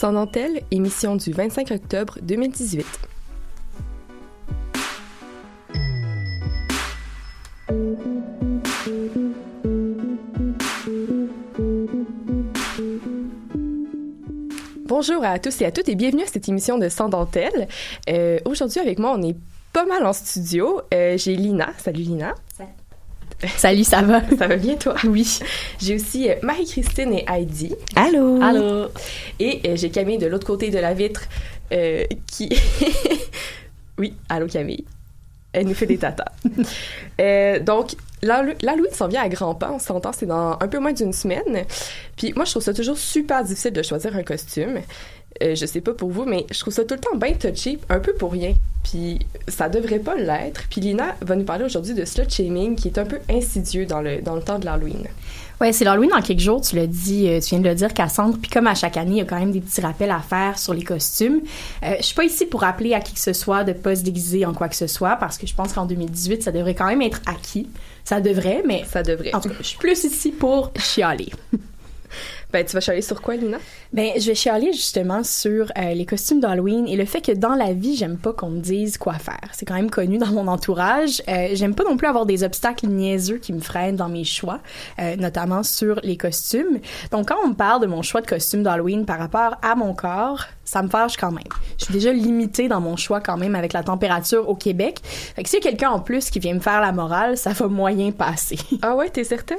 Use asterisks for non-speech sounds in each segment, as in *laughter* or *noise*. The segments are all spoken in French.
Sans dentelle, émission du 25 octobre 2018. Bonjour à tous et à toutes et bienvenue à cette émission de Sans dentelle. Euh, Aujourd'hui avec moi, on est pas mal en studio. Euh, J'ai Lina. Salut Lina. Salut, ça va? Ça va bien toi? Oui. J'ai aussi euh, Marie-Christine et Heidi. Allô? Allô? Et euh, j'ai Camille de l'autre côté de la vitre euh, qui... *laughs* oui, allô Camille. Elle nous fait des tatas. *laughs* Euh, donc, l'Hallo- l'Halloween s'en vient à grands pas, on s'entend, c'est dans un peu moins d'une semaine. Puis moi, je trouve ça toujours super difficile de choisir un costume. Euh, je sais pas pour vous, mais je trouve ça tout le temps bien touchy, un peu pour rien. Puis ça devrait pas l'être. Puis Lina va nous parler aujourd'hui de slut shaming qui est un peu insidieux dans le, dans le temps de l'Halloween. Ouais, c'est l'Halloween dans quelques jours, tu l'as dit, euh, tu viens de le dire, Cassandre. Puis comme à chaque année, il y a quand même des petits rappels à faire sur les costumes. Euh, je suis pas ici pour rappeler à qui que ce soit de pas se déguiser en quoi que ce soit, parce que je pense qu'en 2018, ça devrait quand même être acquis. Ça devrait, mais Ça devrait. en tout cas, je suis plus ici pour chialer. *laughs* Ben, tu vas chialer sur quoi, Lina? Ben, je vais chialer justement sur euh, les costumes d'Halloween et le fait que dans la vie, j'aime pas qu'on me dise quoi faire. C'est quand même connu dans mon entourage. Euh, j'aime pas non plus avoir des obstacles niaiseux qui me freinent dans mes choix, euh, notamment sur les costumes. Donc, quand on me parle de mon choix de costume d'Halloween par rapport à mon corps, ça me fâche quand même. Je suis déjà limitée dans mon choix quand même avec la température au Québec. Fait que s'il y a quelqu'un en plus qui vient me faire la morale, ça va moyen passer. *laughs* Ah ouais, t'es certaine?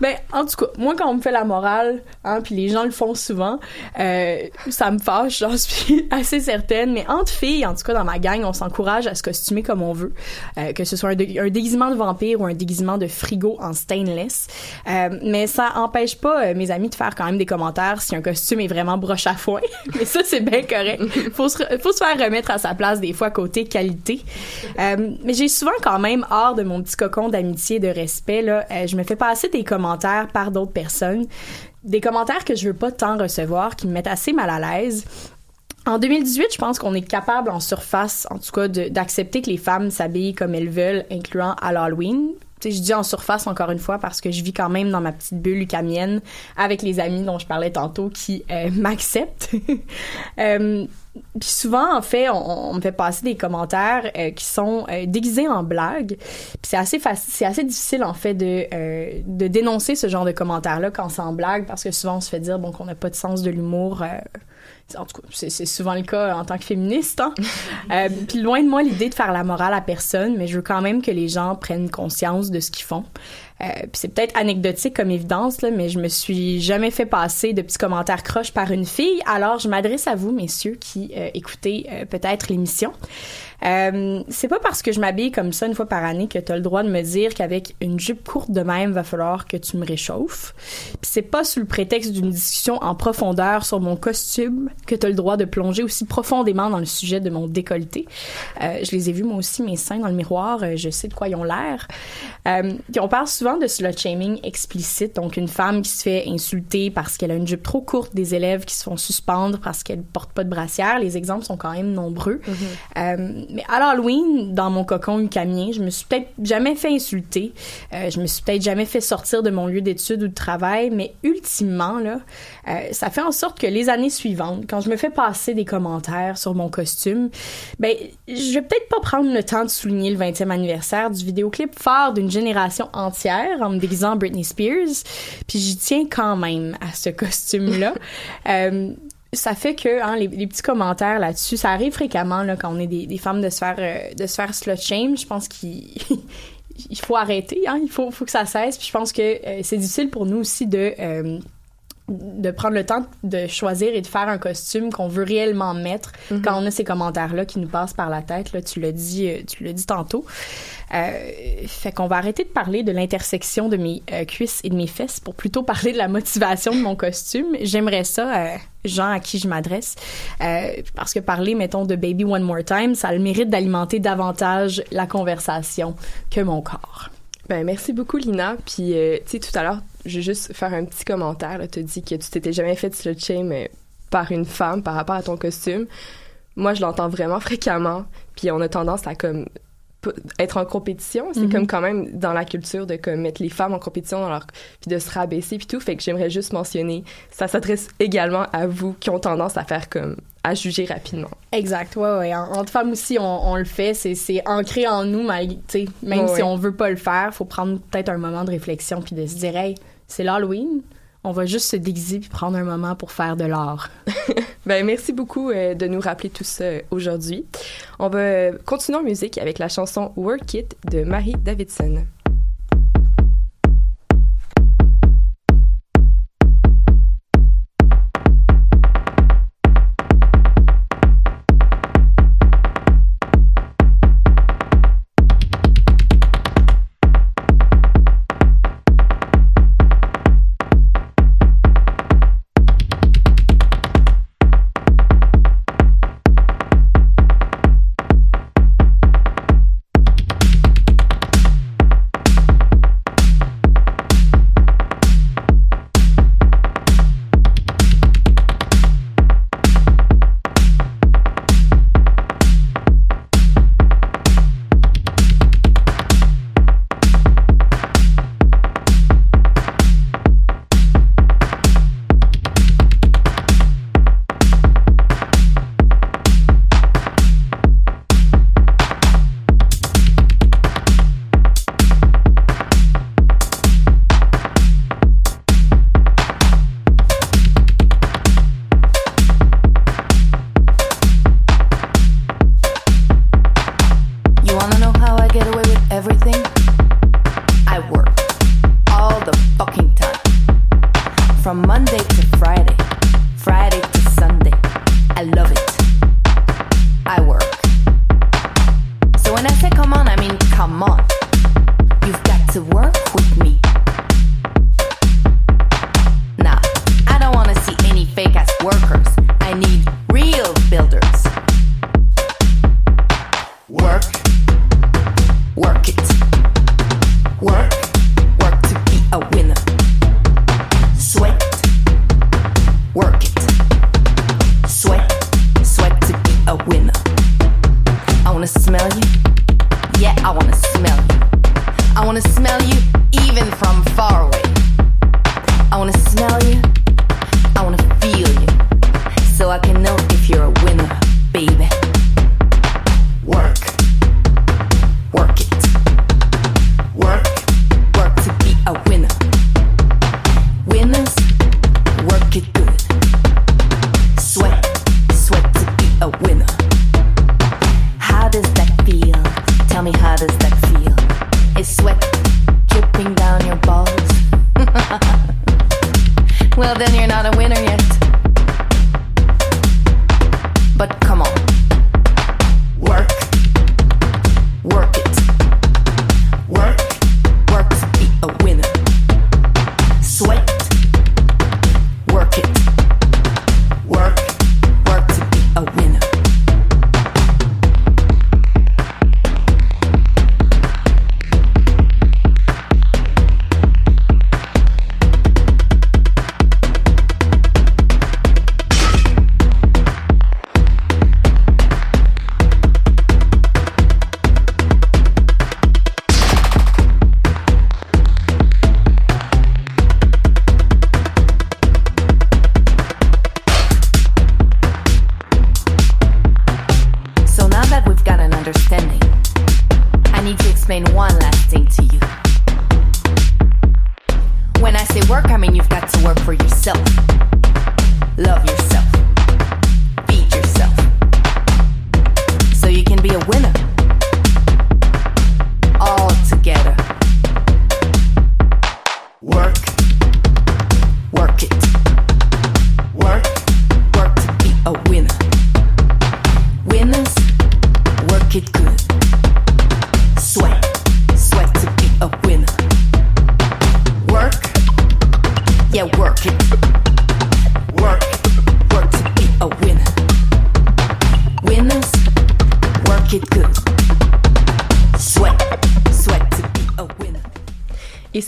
Ben, en tout cas, moi, quand on me fait la morale, hein, puis les gens le font souvent, euh, ça me fâche, j'en suis *laughs* assez certaine. Mais entre filles, en tout cas, dans ma gang, on s'encourage à se costumer comme on veut. Euh, que ce soit un, dé- un déguisement de vampire ou un déguisement de frigo en stainless. Euh, mais ça empêche pas euh, mes amis de faire quand même des commentaires si un costume est vraiment broche à foin. *laughs* mais ça, c'est bien correct. *laughs* Faut se, faut se faire remettre à sa place des fois côté qualité. Euh, mais j'ai souvent quand même hors de mon petit cocon d'amitié et de respect là, euh, je me fais passer des commentaires par d'autres personnes, des commentaires que je veux pas tant recevoir, qui me mettent assez mal à l'aise. En 2018, je pense qu'on est capable en surface, en tout cas, d'accepter que les femmes s'habillent comme elles veulent, incluant à l'Halloween. Je dis en surface encore une fois parce que je vis quand même dans ma petite bulle lucamienne avec les amis dont je parlais tantôt qui euh, *laughs* m'acceptent. *laughs* Euh, puis souvent, en fait, on, me fait passer des commentaires euh, qui sont déguisés en blagues. Puis c'est assez difficile en fait de de dénoncer ce genre de commentaires-là quand c'est en blague parce que souvent on se fait dire bon qu'on n'a pas de sens de l'humour. En tout cas, c'est c'est souvent le cas en tant que féministe. Hein? *laughs* Euh, puis loin de moi l'idée de faire la morale à personne, mais je veux quand même que les gens prennent conscience de ce qu'ils font. Euh, puis c'est peut-être anecdotique comme évidence, là, mais je me suis jamais fait passer de petits commentaires croches par une fille. Alors je m'adresse à vous, messieurs, qui euh, écoutez euh, peut-être l'émission. Euh, c'est pas parce que je m'habille comme ça une fois par année que tu as le droit de me dire qu'avec une jupe courte de même, va falloir que tu me réchauffes. Puis c'est pas sous le prétexte d'une discussion en profondeur sur mon costume que tu as le droit de plonger aussi profondément dans le sujet de mon décolleté. Euh, je les ai vus moi aussi mes seins dans le miroir, euh, je sais de quoi ils ont l'air. Euh, puis on parle souvent de slut shaming explicite, donc une femme qui se fait insulter parce qu'elle a une jupe trop courte, des élèves qui se font suspendre parce qu'elle porte pas de brassière. Les exemples sont quand même nombreux. Euh, mais à l'Halloween, dans mon cocon ucamien, je me suis peut-être jamais fait insulter. Euh, je me suis peut-être jamais fait sortir de mon lieu d'études ou de travail, mais ultimement, là, euh, ça fait en sorte que les années suivantes, quand je me fais passer des commentaires sur mon costume, ben, je vais peut-être pas prendre le temps de souligner le 20e anniversaire du vidéoclip phare d'une génération entière en me déguisant Britney Spears, puis j'y tiens quand même à ce costume-là. *laughs* Euh, ça fait que hein, les, petits commentaires là-dessus, ça arrive fréquemment là, quand on est des, femmes de se faire euh, de se faire slut shame. Je pense qu'il *laughs* il faut arrêter, hein, il faut, faut que ça cesse. Puis je pense que euh, c'est difficile pour nous aussi de euh, de prendre le temps de choisir et de faire un costume qu'on veut réellement mettre Mhm. quand on a ces commentaires-là qui nous passent par la tête. Là, tu l'as dit, euh, tu l'as dit tantôt. Euh, fait qu'on va arrêter de parler de l'intersection de mes euh, cuisses et de mes fesses pour plutôt *laughs* parler de la motivation de mon costume. J'aimerais ça, euh, gens à qui je m'adresse, euh, parce que parler, mettons, de Baby One More Time, ça a le mérite d'alimenter davantage la conversation que mon corps. Ben, merci beaucoup, Lina. Puis, euh, tu sais, tout à l'heure, je vais juste faire un petit commentaire. Tu as dit que tu t'étais jamais fait slut shame euh, par une femme par rapport à ton costume. Moi, je l'entends vraiment *laughs* fréquemment. Puis, on a tendance à comme être en compétition. C'est Mhm. comme quand même dans la culture de comme mettre les femmes en compétition dans leur puis de se rabaisser puis tout. Fait que j'aimerais juste mentionner, ça s'adresse également à vous qui ont tendance à faire comme à juger rapidement. Exact, ouais, ouais. En, entre femmes aussi, on, on le fait. C'est, ancré en nous, malgré, tu sais, même Ouais, si ouais. on veut pas le faire, faut prendre peut-être un moment de réflexion puis de se dire, hey, c'est l'Halloween, on va juste se déguiser puis prendre un moment pour faire de l'art. *laughs* Ben, merci beaucoup euh, de nous rappeler tout ça euh, aujourd'hui. On va euh, continuer en musique avec la chanson Work It de Marie Davidson. Dripping down your balls? *laughs* well, then you're not a winner yet. But come on.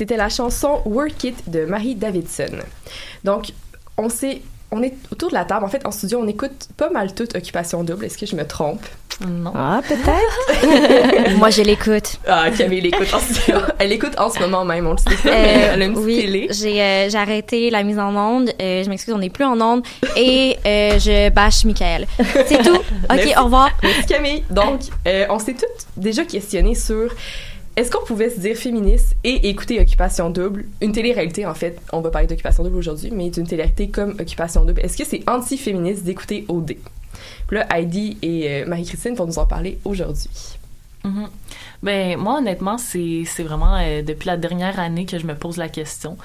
C'était la chanson Work It de Marie Davidson. Donc, on s'est. On est autour de la table. En fait, en studio, on écoute pas mal toute Occupation Double. Est-ce que je me trompe? Non. Ah, peut-être. *laughs* Moi, je l'écoute. Ah, Camille l'écoute en studio. *laughs* Elle écoute en ce moment même, on le sait mais Euh, elle a une petite oui, télé. j'ai euh, j'ai arrêté la mise en onde. Euh, je m'excuse, on n'est plus en onde. Et euh, je bâche Michael. C'est tout. *laughs* OK, Merci. au revoir. Merci Camille. Donc, euh, on s'est toutes déjà questionné sur est-ce qu'on pouvait se dire féministe et écouter Occupation Double, une télé-réalité en fait, on va parler d'Occupation Double aujourd'hui, mais d'une télé-réalité comme Occupation Double. Est-ce que c'est anti-féministe d'écouter OD? Là, Heidi et euh, Marie-Christine vont nous en parler aujourd'hui. Mhm. Ben moi honnêtement c'est vraiment euh, depuis la dernière année que je me pose la question.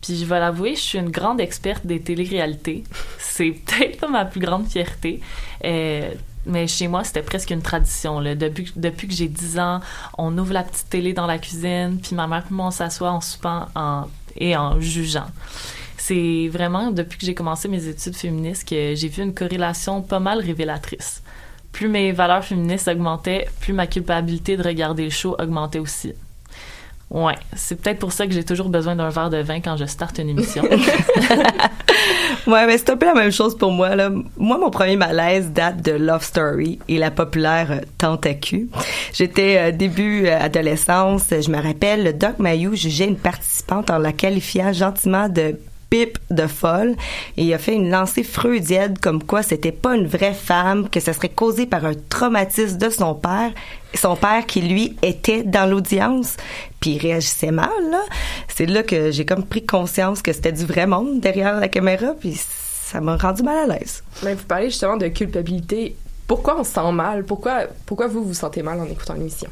Puis je vais l'avouer, je suis une grande experte des téléréalités. C'est *laughs* peut-être pas ma plus grande fierté. Euh, mais chez moi, c'était presque une tradition. Là. Depuis, depuis que j'ai 10 ans, on ouvre la petite télé dans la cuisine, puis ma mère et moi, on s'assoit en soupant en, et en jugeant. C'est vraiment depuis que j'ai commencé mes études féministes que j'ai vu une corrélation pas mal révélatrice. Plus mes valeurs féministes augmentaient, plus ma culpabilité de regarder le show augmentait aussi. Ouais, c'est peut-être pour ça que j'ai toujours besoin d'un verre de vin quand je starte une émission. *laughs* *laughs* Ouais, mais c'est un peu la même chose pour moi. Là. Moi, mon premier malaise date de Love Story et la populaire euh, cul. J'étais euh, début euh, adolescence. Je me rappelle, le Doc Mayou jugeait une participante en la qualifiant gentiment de pipe de folle et il a fait une lancée freudienne comme quoi c'était pas une vraie femme, que ça serait causé par un traumatisme de son père, son père qui lui était dans l'audience, puis il réagissait mal là. C'est là que j'ai comme pris conscience que c'était du vrai monde derrière la caméra puis ça m'a rendu mal à l'aise. Mais vous parlez justement de culpabilité. Pourquoi on se sent mal? Pourquoi, pourquoi vous vous sentez mal en écoutant l'émission?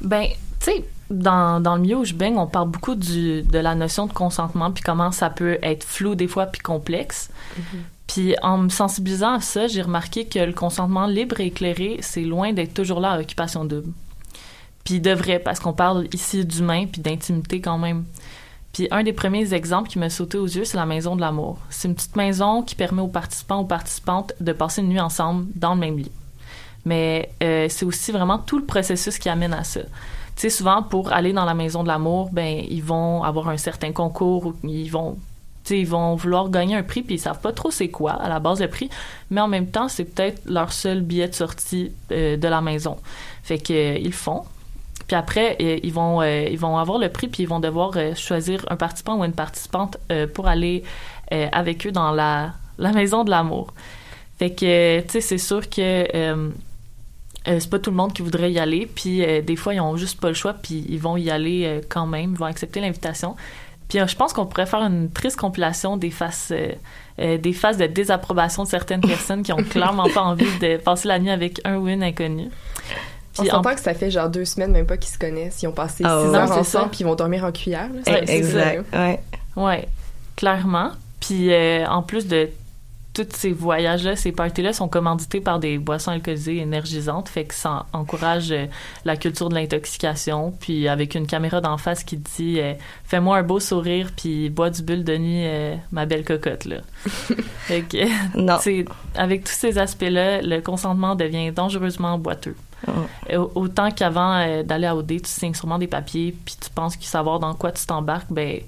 Ben, tu sais, dans, dans le milieu où je baigne, on parle beaucoup du, de la notion de consentement, puis comment ça peut être flou des fois, puis complexe. Puis en me sensibilisant à ça, j'ai remarqué que le consentement libre et éclairé, c'est loin d'être toujours là à occupation double. Puis il devrait, parce qu'on parle ici d'humain, puis d'intimité quand même. Puis un des premiers exemples qui m'a sauté aux yeux, c'est la Maison de l'amour. C'est une petite maison qui permet aux participants, aux participantes de passer une nuit ensemble dans le même lit. Mais euh, c'est aussi vraiment tout le processus qui amène à ça. Tu sais, souvent, pour aller dans la maison de l'amour, ben, ils vont avoir un certain concours ou ils vont, ils vont vouloir gagner un prix puis ils savent pas trop c'est quoi à la base le prix, mais en même temps, c'est peut-être leur seul billet de sortie euh, de la maison. Fait que euh, ils le font. Puis après, euh, ils vont euh, ils vont avoir le prix puis ils vont devoir euh, choisir un participant ou une participante pour aller avec eux dans la la maison de l'amour. Fait que tu sais, c'est sûr que euh, c'est pas tout le monde qui voudrait y aller, puis euh, des fois ils ont juste pas le choix, puis ils vont y aller euh, quand même, ils vont accepter l'invitation. Puis je pense qu'on pourrait faire une triste compilation des faces, des faces de désapprobation de certaines *laughs* personnes qui ont clairement pas envie de passer la nuit avec un ou une inconnue. On Puis en- s'entend que ça fait genre deux semaines, même pas qu'ils se connaissent. Ils ont passé Ah six ouais. heures Non, ensemble, puis ils vont dormir en cuillère. là. Ouais, c'est exact. ça, Ouais. Ouais, clairement. Puis euh, en plus de tous ces voyages-là, ces parties-là sont commandités par des boissons alcoolisées énergisantes, fait que ça encourage euh, la culture de l'intoxication. Puis avec une caméra d'en face qui dit euh, Fais-moi un beau sourire, puis bois du bulle de nuit, euh, ma belle cocotte. Là. *laughs* fait que, Non. avec tous ces aspects-là, le consentement devient dangereusement boiteux. Euh, Autant qu'avant euh, d'aller à OD, tu signes sûrement des papiers, puis tu penses que savoir dans quoi tu t'embarques, ben,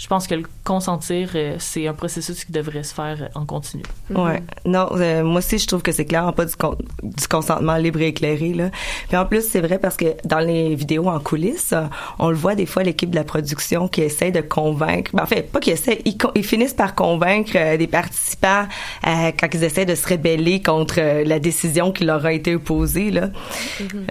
je pense que le consentir, euh, c'est un processus qui devrait se faire euh, en continu. Ouais. Non, euh, moi aussi, je trouve que c'est clairement pas du, con- du consentement libre et éclairé, là. Puis en plus, c'est vrai parce que dans les vidéos en coulisses, on le voit des fois, l'équipe de la production qui essaie de convaincre, ben, en fait, pas qu'ils essaient, ils, finissent par convaincre euh, des participants euh, quand ils essaient de se rebeller contre euh, la décision qui leur a été opposée, là.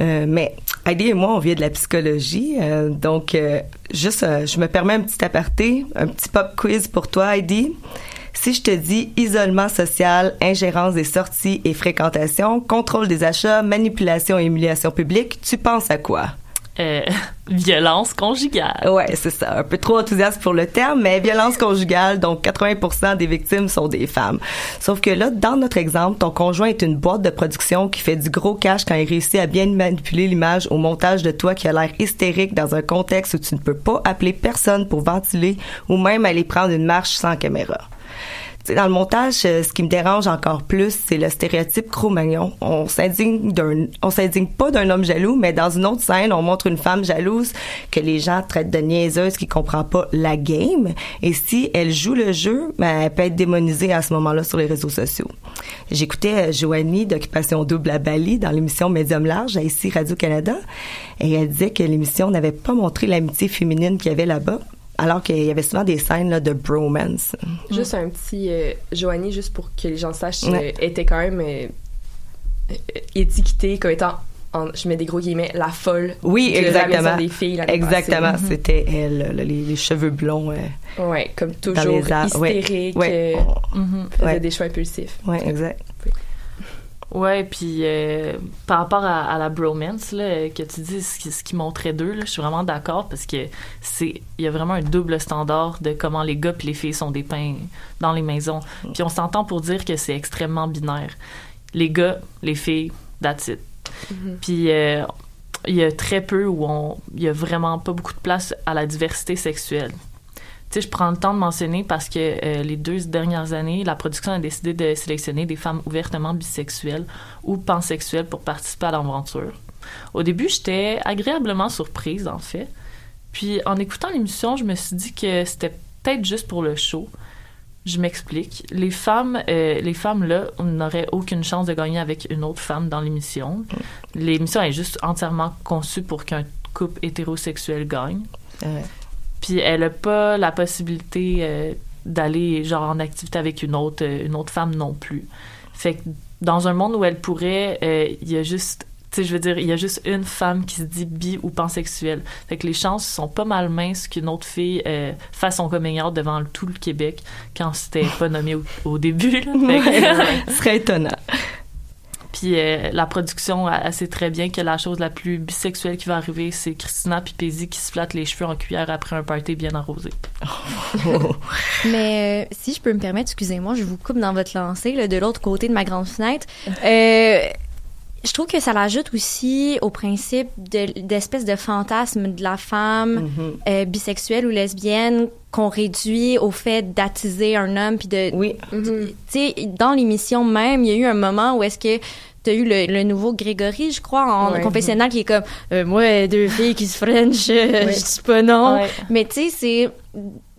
Euh, mais Heidi et moi, on vient de la psychologie, euh, donc euh, juste, euh, je me permets un petit aparté, un petit pop quiz pour toi, Heidi. Si je te dis isolement social, ingérence des sorties et fréquentation, contrôle des achats, manipulation et humiliation publique, tu penses à quoi? Euh, *laughs* violence conjugale. Ouais, c'est ça. Un peu trop enthousiaste pour le terme, mais violence conjugale, donc 80% des victimes sont des femmes. Sauf que là, dans notre exemple, ton conjoint est une boîte de production qui fait du gros cash quand il réussit à bien manipuler l'image au montage de toi qui a l'air hystérique dans un contexte où tu ne peux pas appeler personne pour ventiler ou même aller prendre une marche sans caméra. Dans le montage, euh, ce qui me dérange encore plus, c'est le stéréotype Cro-Magnon. On s'indigne d'un, on s'indigne pas d'un homme jaloux, mais dans une autre scène, on montre une femme jalouse que les gens traitent de niaiseuse qui comprend pas la game. Et si elle joue le jeu, ben, elle peut être démonisée à ce moment-là sur les réseaux sociaux. J'écoutais euh, Joanie d'Occupation Double à Bali dans l'émission Médium Large à ici Radio-Canada. Et elle disait que l'émission n'avait pas montré l'amitié féminine qu'il y avait là-bas. Alors qu'il y avait souvent des scènes là, de bromance. Juste un petit euh, Joanie, juste pour que les gens sachent, Ouais. euh, était quand même euh, euh, étiquetée comme étant, en- je mets des gros guillemets, la folle. Oui, de la exactement. des filles. Exactement, passée. c'était elle, là, les, les cheveux blonds. euh, Ouais, comme toujours arbres. Ouais. hystérique, Ouais. euh, faisait Ouais. des choix impulsifs. Ouais, exact. Ouais, puis euh, par rapport à, à la bromance là, que tu dis, ce qui, ce qui montrait d'eux, là, je suis vraiment d'accord parce que c'est il y a vraiment un double standard de comment les gars puis les filles sont dépeints dans les maisons. Puis on s'entend pour dire que c'est extrêmement binaire. Les gars, les filles, that's it. Puis euh, il y a très peu où on il y a vraiment pas beaucoup de place à la diversité sexuelle. Sais, je prends le temps de mentionner parce que euh, les deux dernières années, la production a décidé de sélectionner des femmes ouvertement bisexuelles ou pansexuelles pour participer à l'aventure. Au début, j'étais agréablement surprise, en fait. Puis, en écoutant l'émission, je me suis dit que c'était peut-être juste pour le show. Je m'explique. Les femmes, euh, les femmes là, n'auraient aucune chance de gagner avec une autre femme dans l'émission. L'émission est juste entièrement conçue pour qu'un couple hétérosexuel gagne. Ouais. Puis elle a pas la possibilité euh, d'aller genre en activité avec une autre euh, une autre femme non plus. Fait que dans un monde où elle pourrait, euh, il y a juste tu sais, je veux dire, il y a juste une femme qui se dit bi ou pansexuelle. Fait que les chances sont pas mal minces qu'une autre fille euh, fasse son coming out devant tout le Québec quand c'était pas nommé au, au début. Là. Que, *laughs* Ce serait étonnant. Puis euh, la production, elle, sait très bien que la chose la plus bisexuelle qui va arriver, c'est Christina Pipézi qui se flatte les cheveux en cuillère après un party bien arrosé. *laughs* Mais euh, si je peux me permettre, excusez-moi, je vous coupe dans votre lancée, là, de l'autre côté de ma grande fenêtre. Euh, je trouve que ça l'ajoute aussi au principe de- d'espèce de, fantasme de la femme euh, bisexuelle ou lesbienne qu'on réduit au fait d'attiser un homme puis de oui. tu sais dans l'émission même il y a eu un moment où est-ce que T'as eu le, le nouveau Grégory, je crois, en Ouais. confessionnal, qui est comme euh, moi deux filles qui se french, euh, Ouais. je dis pas non. Ouais. Mais tu sais, c'est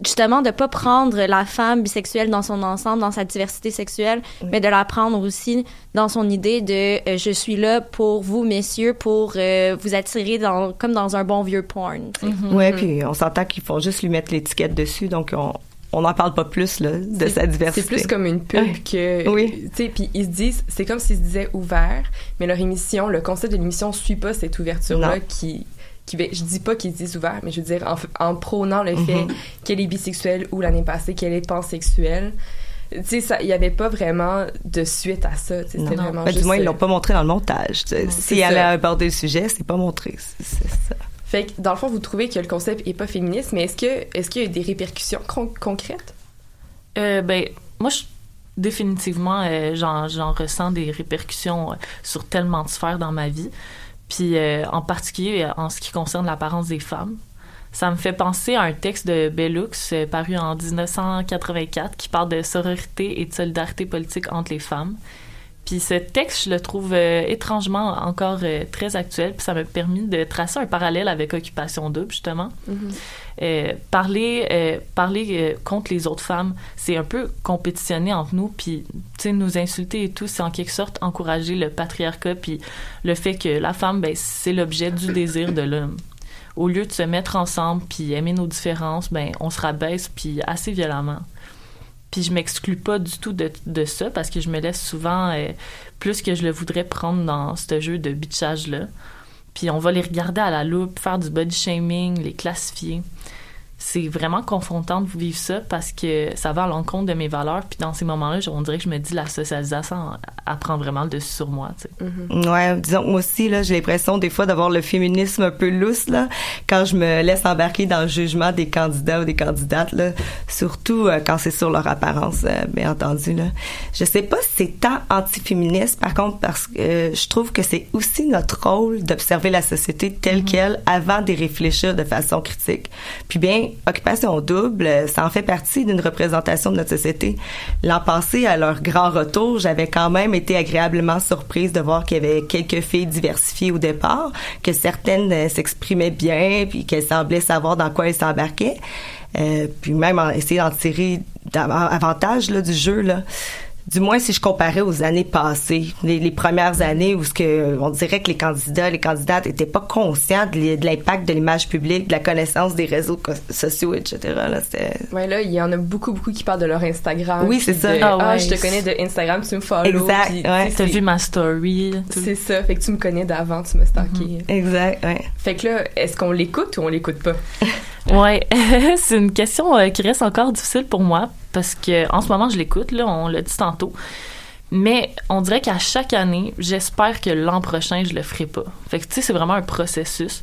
justement de pas prendre la femme bisexuelle dans son ensemble, dans sa diversité sexuelle, mais de la prendre aussi dans son idée de euh, je suis là pour vous messieurs pour euh, vous attirer dans comme dans un bon vieux porn. sais. Ouais, puis on s'entend qu'ils font juste lui mettre l'étiquette dessus, donc on on n'en parle pas plus là, de sa diversité. C'est plus comme une pub Ouais. que. Oui. Tu sais, puis ils se disent, c'est comme s'ils se disaient ouvert, mais leur émission, le concept de l'émission suit pas cette ouverture-là qui. Qui je dis pas qu'ils se disent ouvert, mais je veux dire en, prônant le fait Mhm. qu'elle est bisexuelle ou l'année passée qu'elle est pansexuelle. Tu sais, ça- il y avait pas vraiment de suite à ça. C'était Non. vraiment Ben, du moins, ils l'ont pas montré dans le montage. si elle ça. a abordé le sujet, c'est pas montré. C'est ça. Fait que, dans le fond, vous trouvez que le concept est pas féministe, mais est-ce que est-ce qu'il y a des répercussions con- concrètes? Euh, ben, moi, définitivement, euh, j'en, ressens des répercussions euh, sur tellement de sphères dans ma vie. Puis, euh, en particulier, en ce qui concerne l'apparence des femmes. Ça me fait penser à un texte de Bellux paru en 1984 qui parle de sororité et de solidarité politique entre les femmes. Puis ce texte, je le trouve euh, étrangement encore euh, très actuel, puis ça m'a permis de tracer un parallèle avec Occupation Double, justement. Parler euh, parler contre les autres femmes, c'est un peu compétitionner entre nous, puis tu sais nous insulter et tout, c'est en quelque sorte encourager le patriarcat, puis le fait que la femme, ben c'est l'objet du désir de l'homme. Au lieu de se mettre ensemble puis aimer nos différences, ben on se rabaisse puis assez violemment. Puis je m'exclus pas du tout de, de ça parce que je me laisse souvent euh, plus que je le voudrais prendre dans ce jeu de bitchage là. Puis on va les regarder à la loupe, faire du body shaming, les classifier. C'est vraiment confrontant de vivre ça parce que ça va à l'encontre de mes valeurs. Puis dans ces moments-là, on dirait que je me dis la socialisation elle prend vraiment le dessus sur moi. Tu sais. Ouais, disons moi aussi là, j'ai l'impression des fois d'avoir le féminisme un peu lousse là quand je me laisse embarquer dans le jugement des candidats ou des candidates là, surtout euh, quand c'est sur leur apparence euh, bien entendu là. Je sais pas si c'est tant anti-féministe par contre parce que euh, je trouve que c'est aussi notre rôle d'observer la société telle qu'elle avant d'y réfléchir de façon critique. Puis bien Occupation Double, euh, ça en fait partie d'une représentation de notre société. L'an passé, à leur grand retour, j'avais quand même été agréablement surprise de voir qu'il y avait quelques filles diversifiées au départ, que certaines euh, s'exprimaient bien, puis qu'elles semblaient savoir dans quoi elles s'embarquaient. Euh, puis même essayer d'en tirer avantage là, du jeu. Là. Du moins si je comparais aux années passées, les, les premières années où ce que on dirait que les candidats, les candidates étaient pas conscients de, l'i- de l'impact de l'image publique, de la connaissance des réseaux sociaux, etc. Là, c'était Ouais, là, il y en a beaucoup, beaucoup qui parlent de leur Instagram. Oui, c'est ça. de, Ah Ah, ouais. je te connais de Instagram, tu me follow. Exact, puis, ouais. T'as vu ma story. C'est ça, fait que tu me connais d'avant, tu me stalké. exact. Ouais. Fait que là, est-ce qu'on l'écoute ou on l'écoute pas? *laughs* Ouais, *laughs* c'est une question euh, qui reste encore difficile pour moi parce que en ce moment je l'écoute là, on l'a dit tantôt. Mais on dirait qu'à chaque année, j'espère que l'an prochain je le ferai pas. C'est vraiment un processus.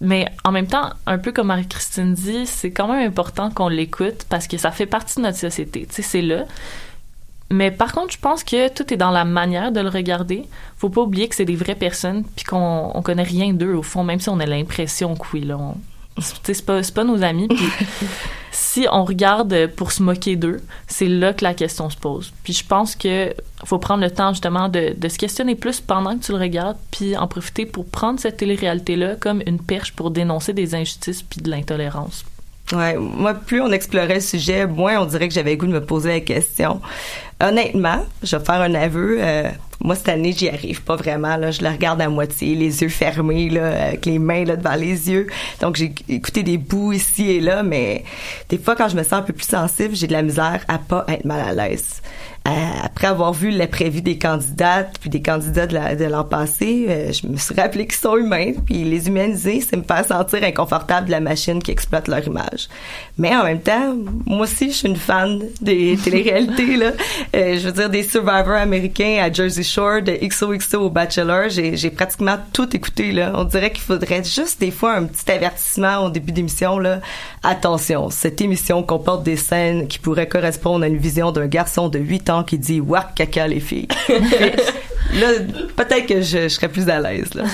Mais en même temps, un peu comme Marie-Christine dit, c'est quand même important qu'on l'écoute parce que ça fait partie de notre société. Tu c'est là. Mais par contre, je pense que tout est dans la manière de le regarder. Faut pas oublier que c'est des vraies personnes puis qu'on on connaît rien d'eux au fond, même si on a l'impression que oui, c'est pas, pas nos amis. Puis *laughs* si on regarde pour se moquer d'eux, c'est là que la question se pose. Puis je pense que faut prendre le temps justement de, de se questionner plus pendant que tu le regardes, puis en profiter pour prendre cette télé-réalité-là comme une perche pour dénoncer des injustices puis de l'intolérance. Ouais, moi, plus on explorait le sujet, moins on dirait que j'avais goût de me poser la question. Honnêtement, je vais faire un aveu. euh, moi, cette année, j'y arrive pas vraiment. Là, je le regarde à moitié, les yeux fermés, là, avec les mains là, devant les yeux. Donc, j'ai écouté des bouts ici et là, mais des fois, quand je me sens un peu plus sensible, j'ai de la misère à pas être mal à l'aise. Euh, après avoir vu la prévue des candidates puis des candidats de la- de l'an passé, euh, je me suis rappelé qu'ils sont humains puis les humaniser, c'est me faire sentir inconfortable de la machine qui exploite leur image. Mais en même temps, moi aussi, je suis une fan des téléréalités là. Euh, je veux dire des Survivors américains à Jersey Shore, de XOXO au Bachelor, j'ai pratiquement tout écouté là. On dirait qu'il faudrait juste des fois un petit avertissement au début d'émission là. Attention, cette émission comporte des scènes qui pourraient correspondre à une vision d'un garçon de 8 ans qui dit Wack caca les filles. *laughs* là, peut-être que je, serais plus à l'aise là.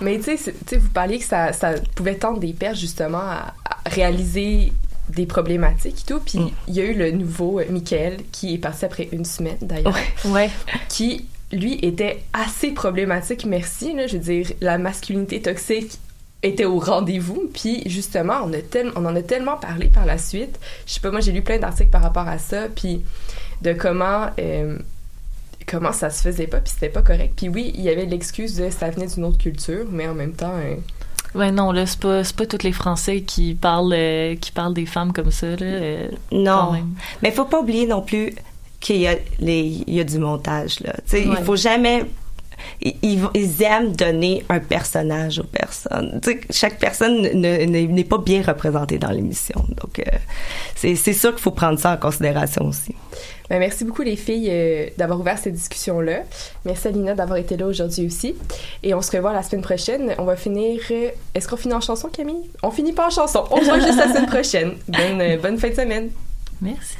Mais tu sais, vous parliez que ça, pouvait tendre des perches justement à réaliser des problématiques et tout. Puis il y a eu le nouveau euh, Michael qui est parti après une semaine d'ailleurs. Ouais. Qui, lui, était assez problématique, merci. Là, je veux dire, la masculinité toxique était au rendez-vous. Puis justement, on, a tel- on en a tellement parlé par la suite. Je sais pas, moi j'ai lu plein d'articles par rapport à ça. Puis de comment. euh, comment ça se faisait pas, puis c'était pas correct. Puis oui, il y avait l'excuse de ça venait d'une autre culture, mais en même temps, euh, Ouais, non, là, c'est pas, c'est pas tous les Français qui parlent, euh, qui parlent des femmes comme ça, là. euh, Non. Mais faut pas oublier non plus qu'il y a les il y a du montage là. Ouais. il faut jamais ils, aiment donner un personnage aux personnes. Chaque personne ne- ne- n'est pas bien représentée dans l'émission. Donc, euh, c'est sûr qu'il faut prendre ça en considération aussi. ben, merci beaucoup les filles euh, d'avoir ouvert cette discussion-là. Merci Alina d'avoir été là aujourd'hui aussi. Et on se revoit la semaine prochaine. On va finir... euh, Est-ce qu'on finit en chanson, Camille? On finit pas en chanson. On se voit juste la semaine prochaine. Bonne, euh, bonne fin de semaine. Merci.